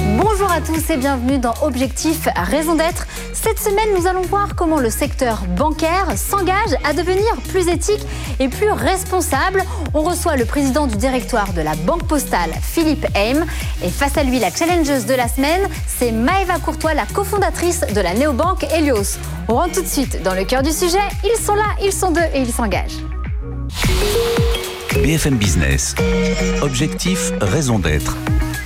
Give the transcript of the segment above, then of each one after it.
Bonjour à tous et bienvenue dans Objectif Raison d'être. Cette semaine, nous allons voir comment le secteur bancaire s'engage à devenir plus éthique et plus responsable. On reçoit le président du directoire de la Banque Postale, Philippe Haim. Et face à lui, la challengeuse de la semaine, c'est Maëva Courtois, la cofondatrice de la néobanque Helios. On rentre tout de suite dans le cœur du sujet. Ils sont là, ils sont deux et ils s'engagent. BFM Business, objectif, raison d'être.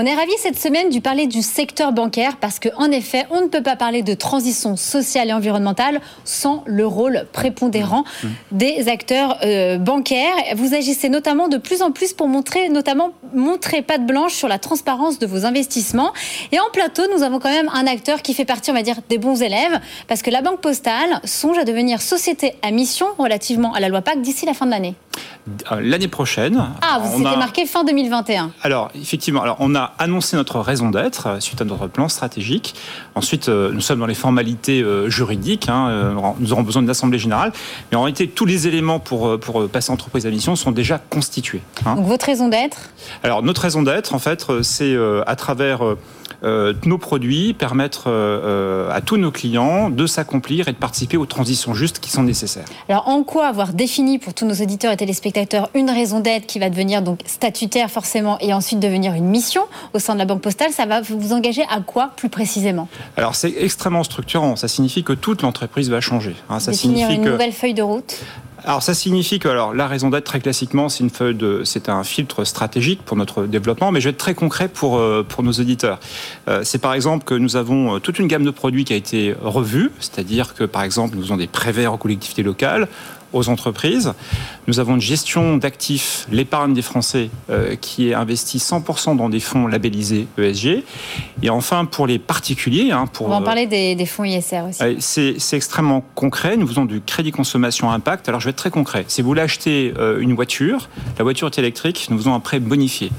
On est ravis cette semaine du parler du secteur bancaire parce qu'en effet, on ne peut pas parler de transition sociale et environnementale sans le rôle prépondérant des acteurs euh, bancaires. Vous agissez notamment de plus en plus pour montrer, notamment montrer patte blanche sur la transparence de vos investissements. Et en plateau, nous avons quand même un acteur qui fait partie, on va dire, des bons élèves parce que la Banque Postale songe à devenir société à mission relativement à la loi PAC d'ici la fin de l'année. Euh, l'année prochaine. Ah, vous on s'était marqué fin 2021. Alors, effectivement, alors on a annoncé notre raison d'être euh, suite à notre plan stratégique. Ensuite, euh, nous sommes dans les formalités euh, juridiques. hein, nous aurons besoin d'une assemblée générale. Mais en réalité, tous les éléments pour, pour passer entreprise à mission sont déjà constitués. hein. Donc votre raison d'être? Alors, notre raison d'être, en fait, c'est à travers nos produits, permettre euh, euh, à tous nos clients de s'accomplir et de participer aux transitions justes qui sont nécessaires. Alors, en quoi avoir défini pour tous nos auditeurs et téléspectateurs une raison d'être qui va devenir donc statutaire forcément et ensuite devenir une mission au sein de la Banque Postale, ça va vous engager à quoi plus précisément? Alors, c'est extrêmement structurant. Ça signifie que toute l'entreprise va changer. hein. Ça Définir signifie une que nouvelle feuille de route? Alors ça signifie que alors la raison d'être très classiquement c'est une feuille de c'est un filtre stratégique pour notre développement mais je vais être très concret pour euh, pour nos auditeurs. Euh, c'est par exemple que nous avons euh, toute une gamme de produits qui a été revue, c'est-à-dire que par exemple nous faisons des prêts verts aux collectivités locales aux entreprises. Nous avons une gestion d'actifs, l'épargne des Français, euh, qui est investie 100% dans des fonds labellisés ESG. Et enfin, pour les particuliers, hein, pour On va en euh, parler des, des fonds ISR aussi. euh, C'est extrêmement concret. Nous faisons du crédit consommation impact. Alors, je vais être très concret. Si vous voulez acheter euh, une voiture, la voiture est électrique, nous faisons un prêt bonifié.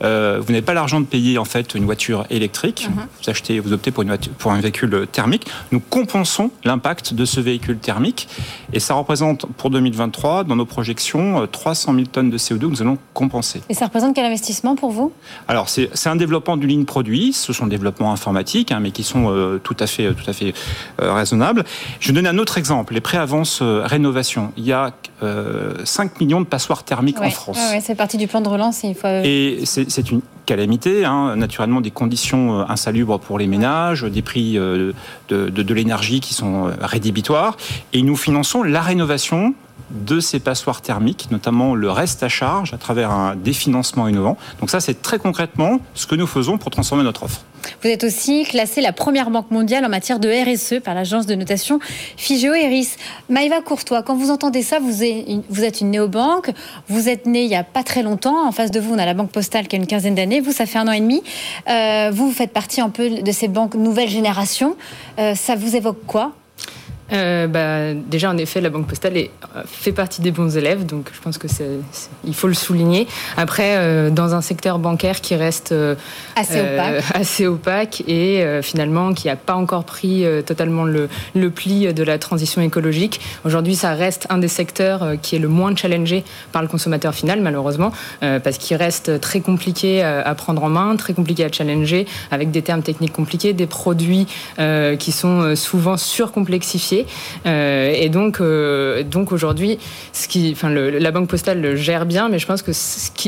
Vous n'avez pas l'argent de payer en fait une voiture électrique. Vous achetez, vous optez pour, une voiture- pour un véhicule thermique. Nous compensons l'impact de ce véhicule thermique et ça représente pour 2023 dans nos projections euh, 300 000 tonnes de CO2 que nous allons compenser. Et ça représente quel investissement pour vous? Alors c'est un développement d'une ligne produit, ce sont des développements informatiques, hein, mais qui sont euh, tout à fait, tout à fait euh, raisonnables. Je vais donner un autre exemple, les préavances euh, rénovation. Il y a euh, 5 millions de passoires thermiques Ouais, en France. ouais, ouais, c'est partie du plan de relance. et Il faut... Et c'est une calamité, hein, naturellement des conditions euh, insalubres pour les ménages, des prix euh, de, de- de l'énergie qui sont euh, rédhibitoires. Et nous finançons la rénovation de ces passoires thermiques, notamment le reste à charge à travers un définancement innovant. Donc ça, c'est très concrètement ce que nous faisons pour transformer notre offre. Vous êtes aussi classée la première banque mondiale en matière de RSE par l'agence de notation Figeo Eris. Maïva Courtois, quand vous entendez ça, vous êtes une, néobanque, vous êtes né il y a pas très longtemps. En face de vous, on a la Banque Postale qui a une quinzaine d'années. Vous, ça fait un an et demi. Euh, vous, vous faites partie un peu de ces banques nouvelle génération. Euh, ça vous évoque quoi? Euh, bah, déjà, en effet, la Banque Postale est, euh, fait partie des bons élèves, donc je pense que c'est, il faut le souligner. Après, euh, dans un secteur bancaire qui reste euh, Assez opaque. assez opaque et finalement qui n'a pas encore pris totalement le, le pli de la transition écologique. Aujourd'hui, ça reste un des secteurs qui est le moins challengé par le consommateur final, malheureusement, parce qu'il reste très compliqué à prendre en main, très compliqué à challenger, avec des termes techniques compliqués, des produits qui sont souvent surcomplexifiés. Euh, et donc, euh, donc aujourd'hui, ce qui, la Banque Postale le gère bien, mais je pense que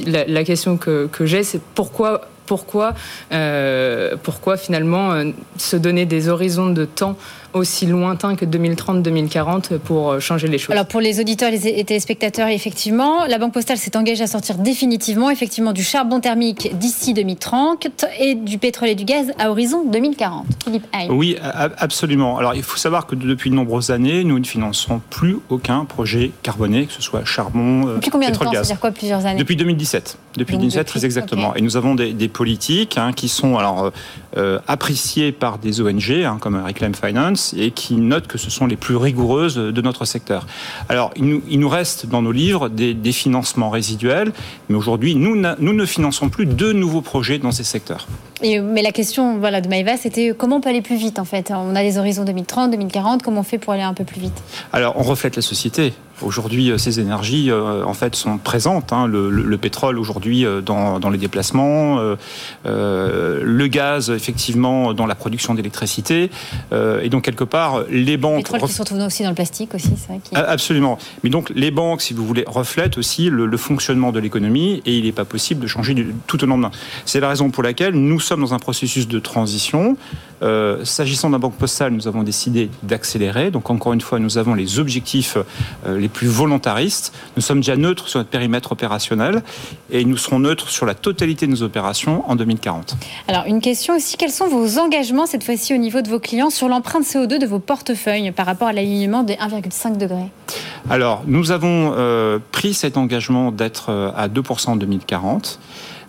la, question que, que j'ai, c'est pourquoi pourquoi, euh, pourquoi finalement euh, se donner des horizons de temps aussi lointains que 2030-2040 pour euh, changer les choses Alors pour les auditeurs les- et téléspectateurs, effectivement, la Banque Postale s'est engagée à sortir définitivement effectivement du charbon thermique d'ici 2030 et du pétrole et du gaz à horizon 2040. Philippe Haye. Oui, absolument. Alors, il faut savoir que depuis de nombreuses années, nous ne finançons plus aucun projet carboné, que ce soit charbon, Depuis combien de temps? Gaz. C'est-à-dire quoi Plusieurs années? Depuis 2017. Depuis Donc 2017, depuis, très exactement. Et nous avons des, des politiques hein, qui sont alors appréciées par des ONG hein, comme Reclaim Finance et qui notent que ce sont les plus rigoureuses de notre secteur. Alors, il nous, reste dans nos livres des, financements résiduels, mais aujourd'hui, nous ne finançons plus de nouveaux projets dans ces secteurs. Et, mais la question voilà, de Maïva, c'était comment on peut aller plus vite en fait? On a des horizons 2030, 2040, comment on fait pour aller un peu plus vite? Alors, on reflète la société. Aujourd'hui, euh, ces énergies, euh, en fait, sont présentes. Hein. Le, pétrole, aujourd'hui, euh, dans, les déplacements, le gaz, effectivement, dans la production d'électricité. et donc, quelque part, les banques... Le pétrole qui se retrouve aussi dans le plastique aussi, c'est vrai. Absolument. Mais donc, les banques, si vous voulez, reflètent aussi le, fonctionnement de l'économie et il n'est pas possible de changer du, tout au lendemain. C'est la raison pour laquelle nous sommes dans un processus de transition. S'agissant d'un banque postale, nous avons décidé d'accélérer. Donc, encore une fois, nous avons les objectifs, les plus volontaristes. Nous sommes déjà neutres sur notre périmètre opérationnel et nous serons neutres sur la totalité de nos opérations en 2040. Alors, une question aussi, quels sont vos engagements cette fois-ci au niveau de vos clients sur l'empreinte CO2 de vos portefeuilles par rapport à l'alignement des 1,5 degrés? Alors, nous avons euh, pris cet engagement d'être euh, à 2% en 2040.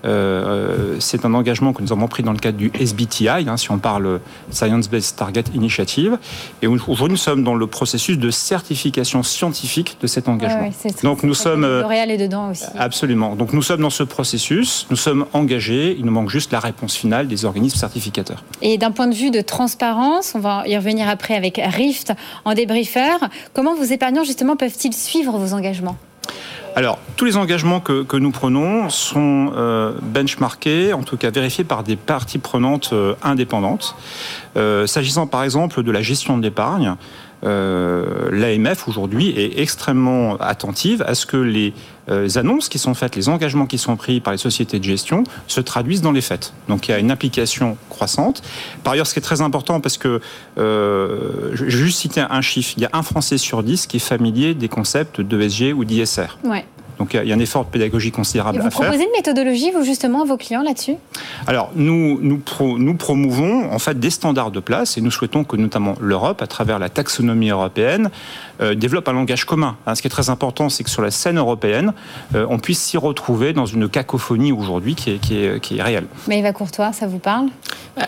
Euh, c'est un engagement que nous avons pris dans le cadre du SBTI, hein, si on parle Science Based Target Initiative. Et aujourd'hui, nous sommes dans le processus de certification scientifique de cet engagement. Donc nous sommes. Euh, L'Oréal est dedans aussi. Absolument. Donc nous sommes dans ce processus, nous sommes engagés. Il nous manque juste la réponse finale des organismes certificateurs. Et d'un point de vue de transparence, on va y revenir après avec Rift en débriefeur. Comment vos épargnants justement peuvent-ils suivre vos engagements? Alors, tous les engagements que, nous prenons sont euh, benchmarkés, en tout cas vérifiés par des parties prenantes euh, indépendantes. Euh, s'agissant par exemple de la gestion de l'épargne, l'AMF aujourd'hui est extrêmement attentive à ce que les euh, annonces qui sont faites, les engagements qui sont pris par les sociétés de gestion se traduisent dans les faits. Donc il y a une application croissante. Par ailleurs, ce qui est très important, parce que euh, je vais juste citer un chiffre, il y a un Français sur dix qui est familier des concepts d'ESG ou d'ISR. Ouais. Donc il y a un effort de pédagogie considérable à faire. Vous proposez une méthodologie, vous justement, à vos clients là-dessus? Alors nous, nous, nous, promouvons en fait des standards de place et nous souhaitons que notamment l'Europe, à travers la taxonomie européenne, euh, développe un langage commun. Hein, ce qui est très important, c'est que sur la scène européenne, euh, on puisse s'y retrouver dans une cacophonie aujourd'hui qui est, qui, est, qui est réelle. Mais Eva Courtois, ça vous parle?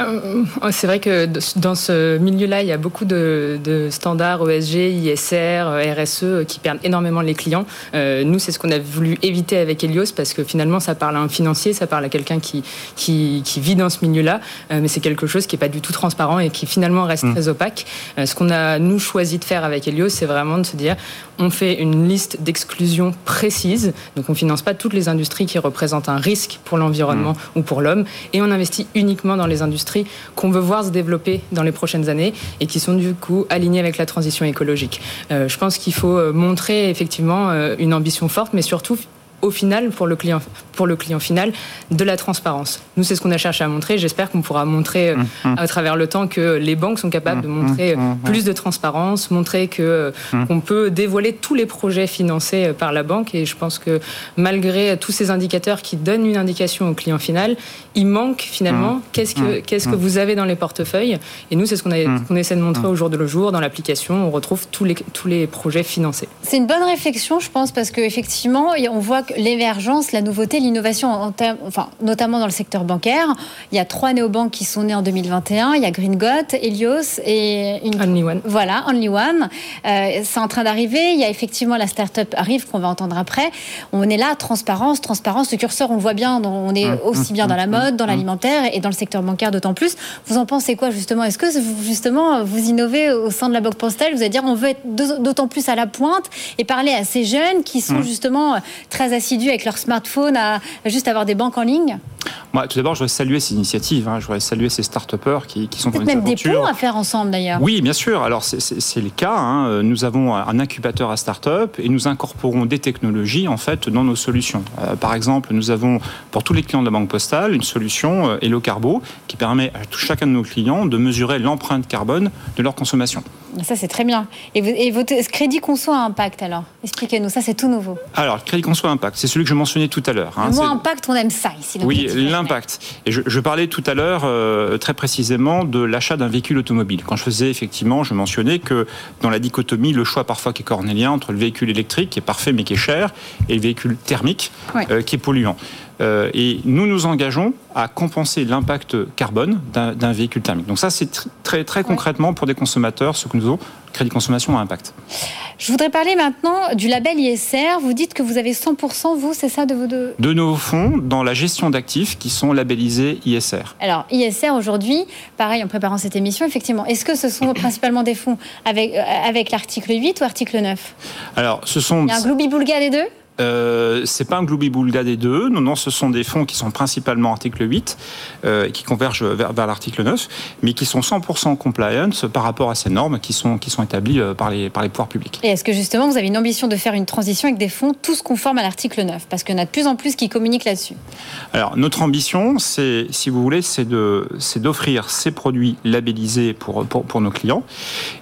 Euh, C'est vrai que dans ce milieu-là, il y a beaucoup de, de, standards ESG, ISR, RSE qui perdent énormément les clients. nous, c'est ce qu'on a voulu éviter avec Helios parce que finalement, ça parle à un financier, ça parle à quelqu'un qui, qui, qui, vit dans ce milieu-là, euh, mais c'est quelque chose qui n'est pas du tout transparent et qui finalement reste mm. très opaque. Euh, ce qu'on a, nous, choisi de faire avec Helios, c'est vraiment de se dire, on fait une liste d'exclusion précise, donc on ne finance pas toutes les industries qui représentent un risque pour l'environnement mm. ou pour l'homme, et on investit uniquement dans les industries qu'on veut voir se développer dans les prochaines années et qui sont du coup alignées avec la transition écologique. Euh, je pense qu'il faut montrer effectivement une ambition forte, mais surtout au final, pour le client, pour le client final, de la transparence. Nous, c'est ce qu'on a cherché à montrer. J'espère qu'on pourra montrer euh, mmh, mmh. à travers le temps que les banques sont capables de mmh, montrer plus de transparence, montrer que qu'on peut dévoiler tous les projets financés euh, par la banque. Et je pense que malgré tous ces indicateurs qui donnent une indication au client final, il manque finalement qu'est-ce que qu'est-ce que vous avez dans les portefeuilles. Et nous, c'est ce qu'on essaie de montrer au jour de le jour dans l'application. On retrouve tous les tous les projets financés. C'est une bonne réflexion, je pense, parce qu'effectivement, on voit que l'émergence, la nouveauté, l'innovation, enfin, notamment dans le secteur bancaire. Il y a trois néobanques qui sont nées en 2021. Il y a Green Helios et une... Only One. Voilà, Only One. Euh, c'est en train d'arriver. Il y a effectivement la start-up Arrive qu'on va entendre après. On est là, transparence, transparence. Le curseur, on le voit bien. On est mmh, aussi bien mmh, dans la mmh, mode, dans l'alimentaire et dans le secteur bancaire d'autant plus. Vous en pensez quoi justement? Est-ce que justement vous innovez au sein de la Banque Postale Vous allez dire on veut être d'autant plus à la pointe et parler à ces jeunes qui sont justement très assidus avec leur smartphone à juste avoir des banques en ligne Moi, tout d'abord, je voudrais saluer ces initiatives. Hein. Je voudrais saluer ces start-upers qui, qui sont dans même des ponts à faire ensemble, d'ailleurs. Oui, bien sûr. Alors, c'est le cas. Hein. Nous avons un incubateur à start-up et nous incorporons des technologies, en fait, dans nos solutions. Euh, par exemple, nous avons, pour tous les clients de la Banque Postale, une solution euh, Hello Carbo qui permet à chacun de nos clients de mesurer l'empreinte carbone de leur consommation. Ça, c'est très bien. Et, votre crédit conso à impact, alors? Expliquez-nous, ça, c'est tout nouveau. Alors, crédit conso à impact, c'est celui que je mentionnais tout à l'heure. Hein. Le mot impact, on aime ça ici. Oui, l'impact. Et je, parlais tout à l'heure, euh, très précisément, de l'achat d'un véhicule automobile. Quand je faisais, effectivement, je mentionnais que dans la dichotomie, le choix parfois qui est cornélien entre le véhicule électrique, qui est parfait mais qui est cher, et le véhicule thermique, euh, qui est polluant. et nous nous engageons à compenser l'impact carbone d'un véhicule thermique. Donc ça, c'est très, très concrètement pour des consommateurs ce que nous avons crédit consommation à impact. Je voudrais parler maintenant du label ISR. Vous dites que vous avez 100%, vous, c'est ça, de vos deux De nos fonds dans la gestion d'actifs qui sont labellisés ISR. Alors, ISR aujourd'hui, pareil, en préparant cette émission, effectivement, est-ce que ce sont principalement des fonds avec, euh, avec l'article 8 ou article 9 Alors, ce sont... Il y a un gloubi-boulga des deux? Euh, c'est pas un gloubi-boulga des deux. Non, non, ce sont des fonds qui sont principalement article 8, euh, qui convergent vers, l'article 9, mais qui sont 100% compliance par rapport à ces normes qui sont, qui sont établies euh, par les, par les pouvoirs publics. Et est-ce que justement vous avez une ambition de faire une transition avec des fonds tous conformes à l'article 9 Parce qu'il y en a de plus en plus qui communiquent là-dessus. Alors, notre ambition, c'est, si vous voulez, c'est, de, c'est d'offrir ces produits labellisés pour, pour, pour nos clients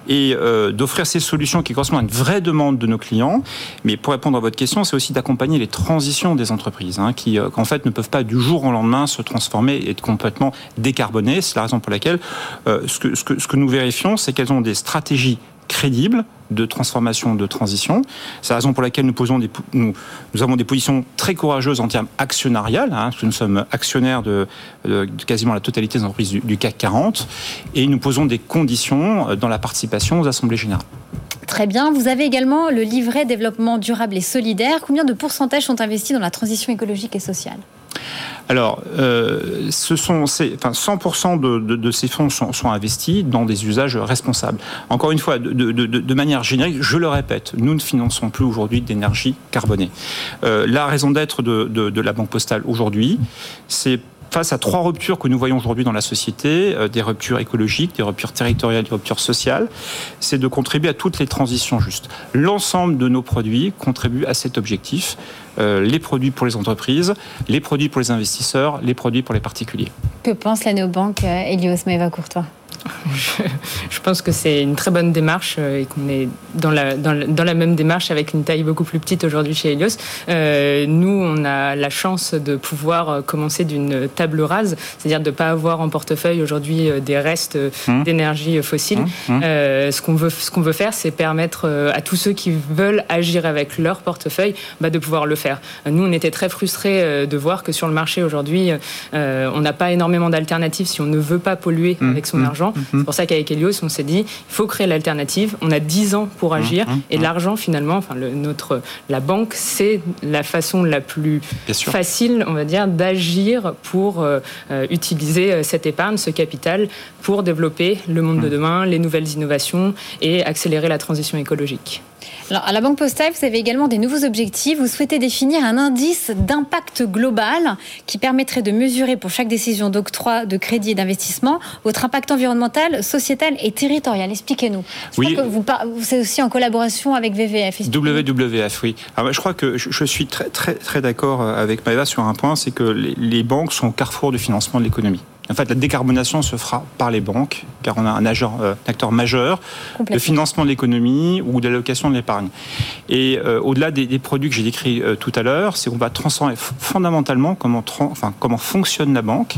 et euh, d'offrir ces solutions qui correspondent à une vraie demande de nos clients. Mais pour répondre à votre question, c'est d'accompagner les transitions des entreprises, hein, qui euh, en fait ne peuvent pas du jour au lendemain se transformer et être complètement décarbonées. C'est la raison pour laquelle euh, ce, que, nous vérifions, c'est qu'elles ont des stratégies crédibles de transformation, de transition. C'est la raison pour laquelle nous, des, avons des positions très courageuses en termes actionnariales, hein, parce que nous sommes actionnaires de, de, quasiment la totalité des entreprises du, du, CAC 40, et nous posons des conditions euh, dans la participation aux assemblées générales. Très bien. Vous avez également le livret développement durable et solidaire. Combien de pourcentages sont investis dans la transition écologique et sociale? Alors, euh, ce sont, enfin, 100% de, ces fonds sont, investis dans des usages responsables. Encore une fois, de, de, manière générique, je le répète, nous ne finançons plus aujourd'hui d'énergie carbonée. Euh, la raison d'être de, la Banque Postale aujourd'hui, c'est face à trois ruptures que nous voyons aujourd'hui dans la société, euh, des ruptures écologiques, des ruptures territoriales, des ruptures sociales, c'est de contribuer à toutes les transitions justes. L'ensemble de nos produits contribuent à cet objectif. Euh, les produits pour les entreprises, les produits pour les investisseurs, les produits pour les particuliers. Que pense la néobanque euh, Elios Maeva-Courtois je, pense que c'est une très bonne démarche euh, et qu'on est dans la, dans, la, dans la, même démarche avec une taille beaucoup plus petite aujourd'hui chez Helios. Euh, nous, on a la chance de pouvoir euh, commencer d'une table rase, c'est-à-dire de ne pas avoir en portefeuille aujourd'hui des restes mmh. d'énergie fossile. Mmh. Mmh. Euh, ce qu'on veut, ce qu'on veut faire, c'est permettre à tous ceux qui veulent agir avec leur portefeuille bah, de pouvoir le faire. Nous, on était très frustrés de voir que sur le marché aujourd'hui, on n'a pas énormément d'alternatives si on ne veut pas polluer avec son argent. Mhm. C'est pour ça qu'avec Helios, on s'est dit, il faut créer l'alternative. On a 10 ans pour mhm. agir. Et mhm. l'argent, finalement, enfin, le, notre, la banque, c'est la façon la plus facile, on va dire, d'agir pour euh, euh utiliser euh, cette épargne, ce capital, pour développer le monde de demain, les nouvelles innovations et accélérer la transition écologique. Alors, à la Banque Postale, vous avez également des nouveaux objectifs. Vous souhaitez définir un indice d'impact global qui permettrait de mesurer pour chaque décision d'octroi de crédit et d'investissement votre impact environnemental, sociétal et territorial. Expliquez-nous. Oui. Vous, c'est aussi en collaboration avec VVF. WWF, oui. Alors, je crois que je suis très, très, très d'accord avec Maëva sur un point, c'est que les, les banques sont au carrefour du financement de l'économie. En fait, la décarbonation se fera par les banques, car on a un, agent, euh, un acteur majeur de financement de l'économie ou d'allocation de l'épargne. Et euh, au-delà des, des, produits que j'ai décrits euh, tout à l'heure, c'est qu'on va transformer fondamentalement comment, enfin, comment fonctionne la banque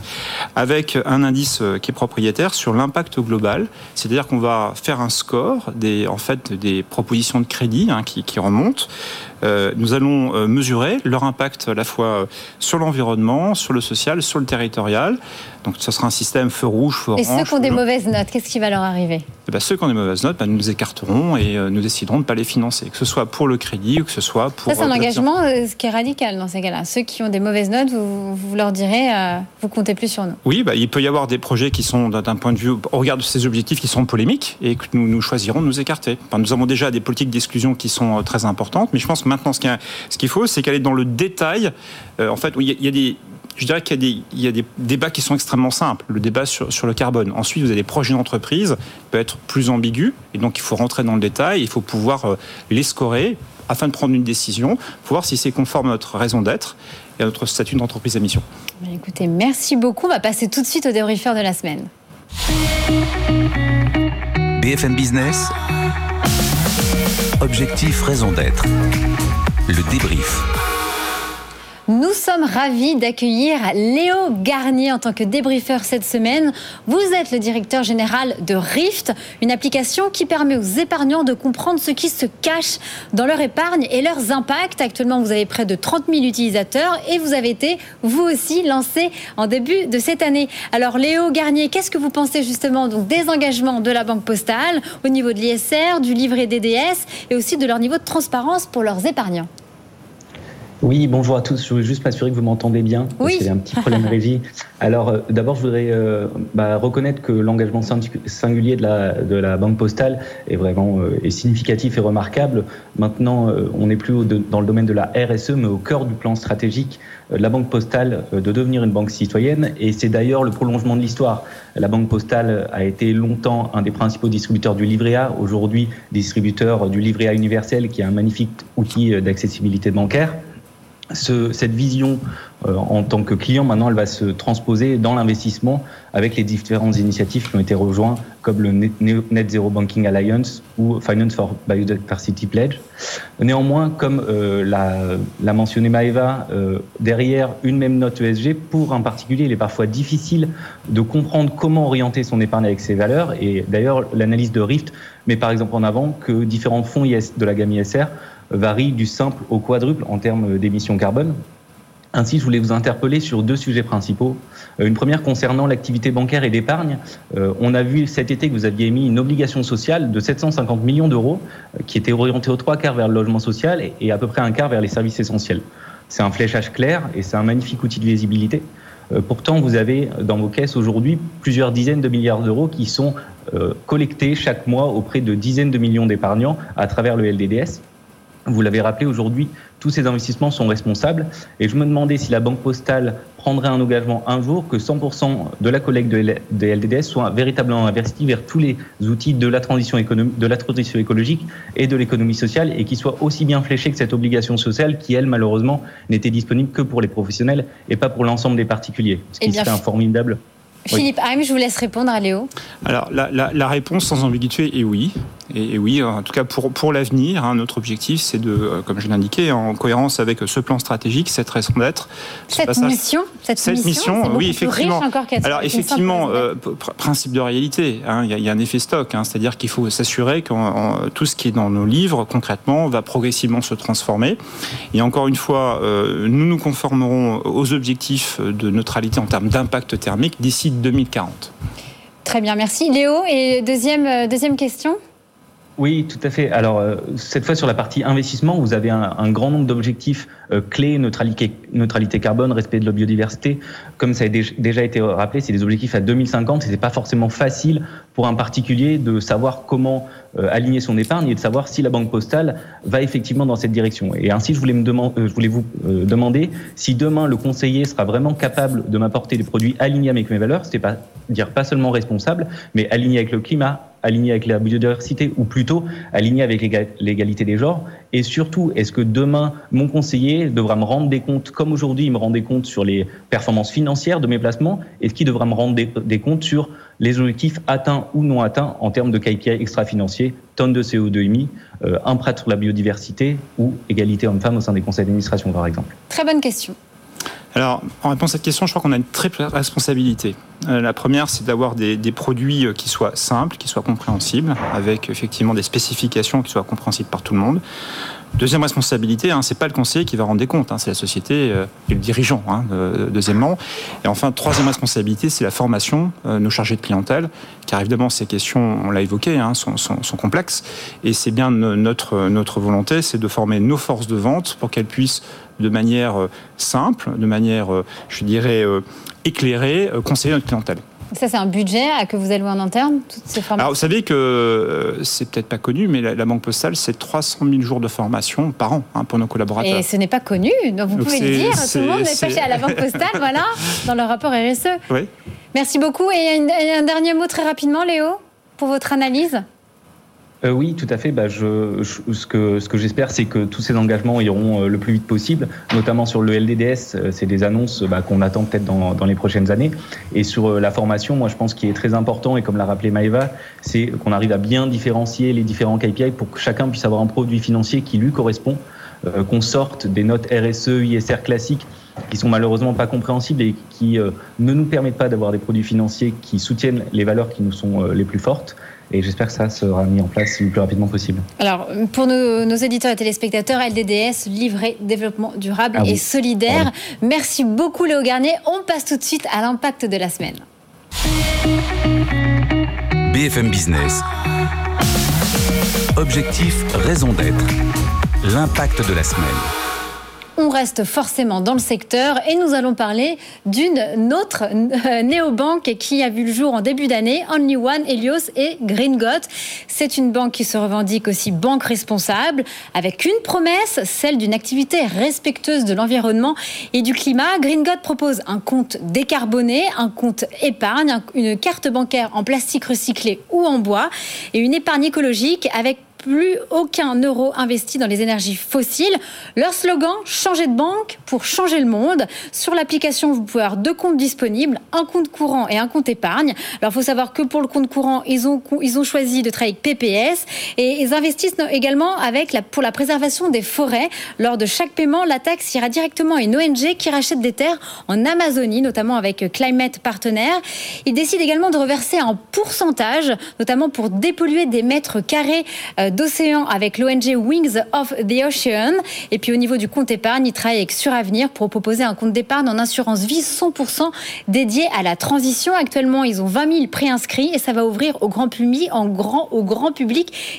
avec un indice qui est propriétaire sur l'impact global. C'est-à-dire qu'on va faire un score des, en fait, des propositions de crédit hein, qui, qui remontent. Euh, nous allons mesurer leur impact à la fois sur l'environnement, sur le social, sur le territorial. Donc ce sera un système feu rouge, feu orange. Et ceux qui ont des mauvaises notes, qu'est-ce qui va leur arriver? Eh ben, Ceux qui ont des mauvaises notes, ben, nous écarterons et euh, nous déciderons de ne pas les financer, que ce soit pour le crédit ou que ce soit pour... Ça, c'est un engagement ce qui est radical dans ces cas-là. Ceux qui ont des mauvaises notes, vous, vous leur direz, euh, vous comptez plus sur nous. Oui, bah, il peut y avoir des projets qui sont, d'un point de vue, au regard de ces objectifs, qui sont polémiques et que nous, nous choisirons de nous écarter. Enfin, nous avons déjà des politiques d'exclusion qui sont très importantes, mais je pense que maintenant, ce qu'il faut, c'est qu'aller dans le détail. Euh, en fait, il y, a, il y a des je dirais qu'il y, y, a des débats qui sont extrêmement simples. Le débat sur, sur le carbone. Ensuite, vous avez des projets d'entreprise peut être plus ambigu. Et donc, il faut rentrer dans le détail. Il faut pouvoir euh, les scorer afin de prendre une décision, pour voir si c'est conforme à notre raison d'être et à notre statut d'entreprise à mission. Bah, écoutez, merci beaucoup. On va passer tout de suite au débriefeur de la semaine. BFM Business. Objectif, raison d'être. Le débrief. Nous sommes ravis d'accueillir Léo Garnier en tant que débriefeur cette semaine. Vous êtes le directeur général de Rift, une application qui permet aux épargnants de comprendre ce qui se cache dans leur épargne et leurs impacts. Actuellement, vous avez près de 30 000 utilisateurs et vous avez été, vous aussi, lancé en début de cette année. Alors, Léo Garnier, qu'est-ce que vous pensez justement des engagements de la Banque Postale au niveau de l'ISR, du livret DDS et aussi de leur niveau de transparence pour leurs épargnants? Oui, bonjour à tous. Je voulais juste m'assurer que vous m'entendez bien. Oui. C'est un petit problème régie. Alors, euh, d'abord, je voudrais euh, bah, reconnaître que l'engagement singulier de la, de la Banque Postale est vraiment euh, est significatif et remarquable. Maintenant, on n'est plus dans le domaine de la RSE, mais au cœur du plan stratégique de la Banque Postale de devenir une banque citoyenne. Et c'est d'ailleurs le prolongement de l'histoire. La Banque Postale a été longtemps un des principaux distributeurs du livret A. Aujourd'hui, distributeur du livret A universel, qui est un magnifique outil d'accessibilité bancaire cette vision en tant que client, maintenant, elle va se transposer dans l'investissement avec les différentes initiatives qui ont été rejointes, comme le Net Zero Banking Alliance ou Finance for Biodiversity Pledge. Néanmoins, comme euh, l'a mentionné Maeva, euh, derrière une même note ESG, pour un particulier, il est parfois difficile de comprendre comment orienter son épargne avec ses valeurs. Et d'ailleurs, l'analyse de Rift met par exemple en avant que différents fonds de la gamme ISR varie du simple au quadruple en termes d'émissions carbone. Ainsi, je voulais vous interpeller sur deux sujets principaux. Euh, une première concernant l'activité bancaire et d'épargne. Euh, on a vu cet été que vous aviez émis une obligation sociale de 750 millions d'euros euh, qui était orientée aux trois quarts vers le logement social et à peu près un quart vers les services essentiels. C'est un fléchage clair et c'est un magnifique outil de visibilité. Pourtant, vous avez dans vos caisses aujourd'hui plusieurs dizaines de milliards d'euros qui sont collectés chaque mois auprès de dizaines de millions d'épargnants à travers le LDDS. Vous l'avez rappelé aujourd'hui, tous ces investissements sont responsables. Et je me demandais si la Banque postale prendrait un engagement un jour que 100% de la collecte de LDDS soit véritablement investie vers tous les outils de la transition, économique, de la transition écologique et de l'économie sociale et qui soit aussi bien fléchée que cette obligation sociale qui, elle, malheureusement, n'était disponible que pour les professionnels et pas pour l'ensemble des particuliers. Ce qui eh serait un formidable Philippe Haim, je vous laisse répondre à Léo. Alors, la, la réponse sans ambiguïté est oui. Et, oui, en tout cas pour, pour l'avenir, hein, notre objectif, c'est de, euh, comme je l'ai indiqué, en cohérence avec ce plan stratégique, cette raison d'être. Cette mission, cette, mission, oui, effectivement. Alors effectivement, euh, principe de réalité, hein, il y, a un effet stock, hein, c'est-à-dire qu'il faut s'assurer que tout ce qui est dans nos livres, concrètement, va progressivement se transformer. Et encore une fois, euh, nous nous conformerons aux objectifs de neutralité en termes d'impact thermique d'ici 2040. Très bien, merci. Léo, et deuxième, deuxième question? Oui, tout à fait. Alors, euh, cette fois sur la partie investissement, vous avez un, grand nombre d'objectifs euh, clés, neutralité, carbone, respect de la biodiversité. Comme ça a déjà été rappelé, c'est des objectifs à 2050 et c'est pas forcément facile pour un particulier de savoir comment euh, aligner son épargne et de savoir si la banque postale va effectivement dans cette direction. Et ainsi, je voulais, me demander, je vous demander si demain le conseiller sera vraiment capable de m'apporter des produits alignés avec mes valeurs, c'est pas pas seulement responsable, mais alignés avec le climat, aligné avec la biodiversité ou plutôt aligné avec l'égalité des genres Et surtout, est-ce que demain, mon conseiller devra me rendre des comptes, comme aujourd'hui, il me rend des comptes sur les performances financières de mes placements Est-ce qu'il devra me rendre des, comptes sur les objectifs atteints ou non atteints en termes de KPI extra-financiers, tonnes de CO2 émis, euh, un prêt sur la biodiversité ou égalité homme-femme au sein des conseils d'administration, par exemple? Très bonne question. Alors, en réponse à cette question, je crois qu'on a une très responsabilité. Euh, la première, c'est d'avoir des, produits euh, qui soient simples, qui soient compréhensibles, avec effectivement des spécifications qui soient compréhensibles par tout le monde. Deuxième responsabilité, hein, c'est pas le conseiller qui va rendre des comptes, hein, c'est la société euh, et le dirigeant. Hein, deuxièmement, et enfin troisième responsabilité, c'est la formation, nos chargés de clientèle, car évidemment ces questions, on l'a évoqué, hein, sont, sont, complexes, et c'est bien notre notre volonté, c'est de former nos forces de vente pour qu'elles puissent de manière euh, simple, de manière, euh, je dirais, euh, éclairée, conseiller notre clientèle. Ça, c'est un budget à que vous allouez en interne, toutes ces formations Alors, vous savez que c'est peut-être pas connu, mais la, Banque Postale, c'est 300 000 jours de formation par an hein, pour nos collaborateurs. Et ce n'est pas connu, donc vous pouvez le dire. Tout le monde n'est pas chez la Banque Postale, voilà, dans le rapport RSE. Oui. Merci beaucoup. Et un dernier mot très rapidement, Léo, pour votre analyse euh, oui, tout à fait. Bah, je, ce que, ce que j'espère, c'est que tous ces engagements iront euh, le plus vite possible, notamment sur le LDDS. Euh, c'est des annonces bah, qu'on attend peut-être dans, dans, les prochaines années. Et sur la formation, moi, je pense qu'il est très important, et comme l'a rappelé Maëva, c'est qu'on arrive à bien différencier les différents KPI pour que chacun puisse avoir un produit financier qui lui correspond, qu'on sorte des notes RSE, ISR classiques qui sont malheureusement pas compréhensibles et qui ne nous permettent pas d'avoir des produits financiers qui soutiennent les valeurs qui nous sont les plus fortes. Et j'espère que ça sera mis en place le plus rapidement possible. Alors, pour nos, éditeurs et téléspectateurs, LDDS, livret développement durable ah et solidaire. Merci beaucoup Léo Garnier. On passe tout de suite à l'impact de la semaine. BFM Business. Objectif, raison d'être. L'impact de la semaine on reste forcément dans le secteur et nous allons parler d'une autre euh, néobanque qui a vu le jour en début d'année, Only One, Helios et Gringot. C'est une banque qui se revendique aussi banque responsable avec une promesse, celle d'une activité respectueuse de l'environnement et du climat. Gringot propose un compte décarboné, un compte épargne, une carte bancaire en plastique recyclé ou en bois et une épargne écologique avec plus aucun euro investi dans les énergies fossiles. Leur slogan, changer de banque pour changer le monde. Sur l'application, vous pouvez avoir deux comptes disponibles, un compte courant et un compte épargne. Alors, il faut savoir que pour le compte courant, ils ont, ils ont choisi de travailler avec PPS et ils investissent également avec pour la préservation des forêts. Lors de chaque paiement, la taxe ira directement à une ONG qui rachète des terres en Amazonie, notamment avec Climate Partner. Ils décident également de reverser un pourcentage, notamment pour dépolluer des mètres carrés euh, d'océan avec l'ONG Wings of the Ocean. Et puis au niveau du compte épargne, il travaille avec Suravenir pour proposer un compte d'épargne en assurance vie 100% dédié à la transition. Actuellement, ils ont 20 000 préinscrits et ça va ouvrir au grand public,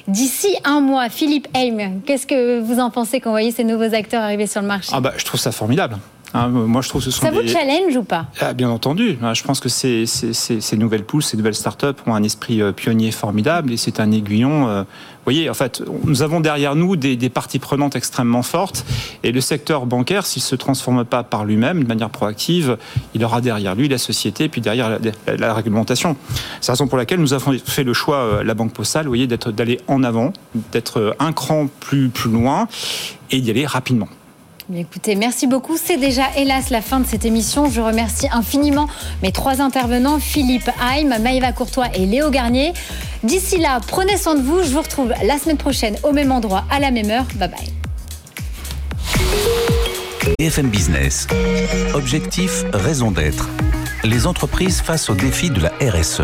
d'ici un mois. Philippe Heim, qu'est-ce que vous en pensez quand vous voyez ces nouveaux acteurs arriver sur le marché? Ah bah, Je trouve ça formidable. Hein, moi, je trouve que ce sont Ça vous challenge ou pas? Ah, Bien entendu. Ah, je pense que ces, ces, nouvelles pousses, ces nouvelles startups ont un esprit euh, pionnier formidable et c'est un aiguillon. Euh, vous voyez, en fait, nous avons derrière nous des, parties prenantes extrêmement fortes et le secteur bancaire, s'il ne se transforme pas par lui-même de manière proactive, il aura derrière lui la société et puis derrière la, réglementation. C'est la raison pour laquelle nous avons fait le choix, euh, la Banque Postale, vous voyez, d'aller en avant, d'être un cran plus, plus loin et d'y aller rapidement. Écoutez, merci beaucoup. C'est déjà, hélas, la fin de cette émission. Je remercie infiniment mes trois intervenants, Philippe Haim, Maëva Courtois et Léo Garnier. D'ici là, prenez soin de vous. Je vous retrouve la semaine prochaine au même endroit, à la même heure. Bye bye. BFM Business. Objectif, raison d'être. Les entreprises face au défi de la RSE.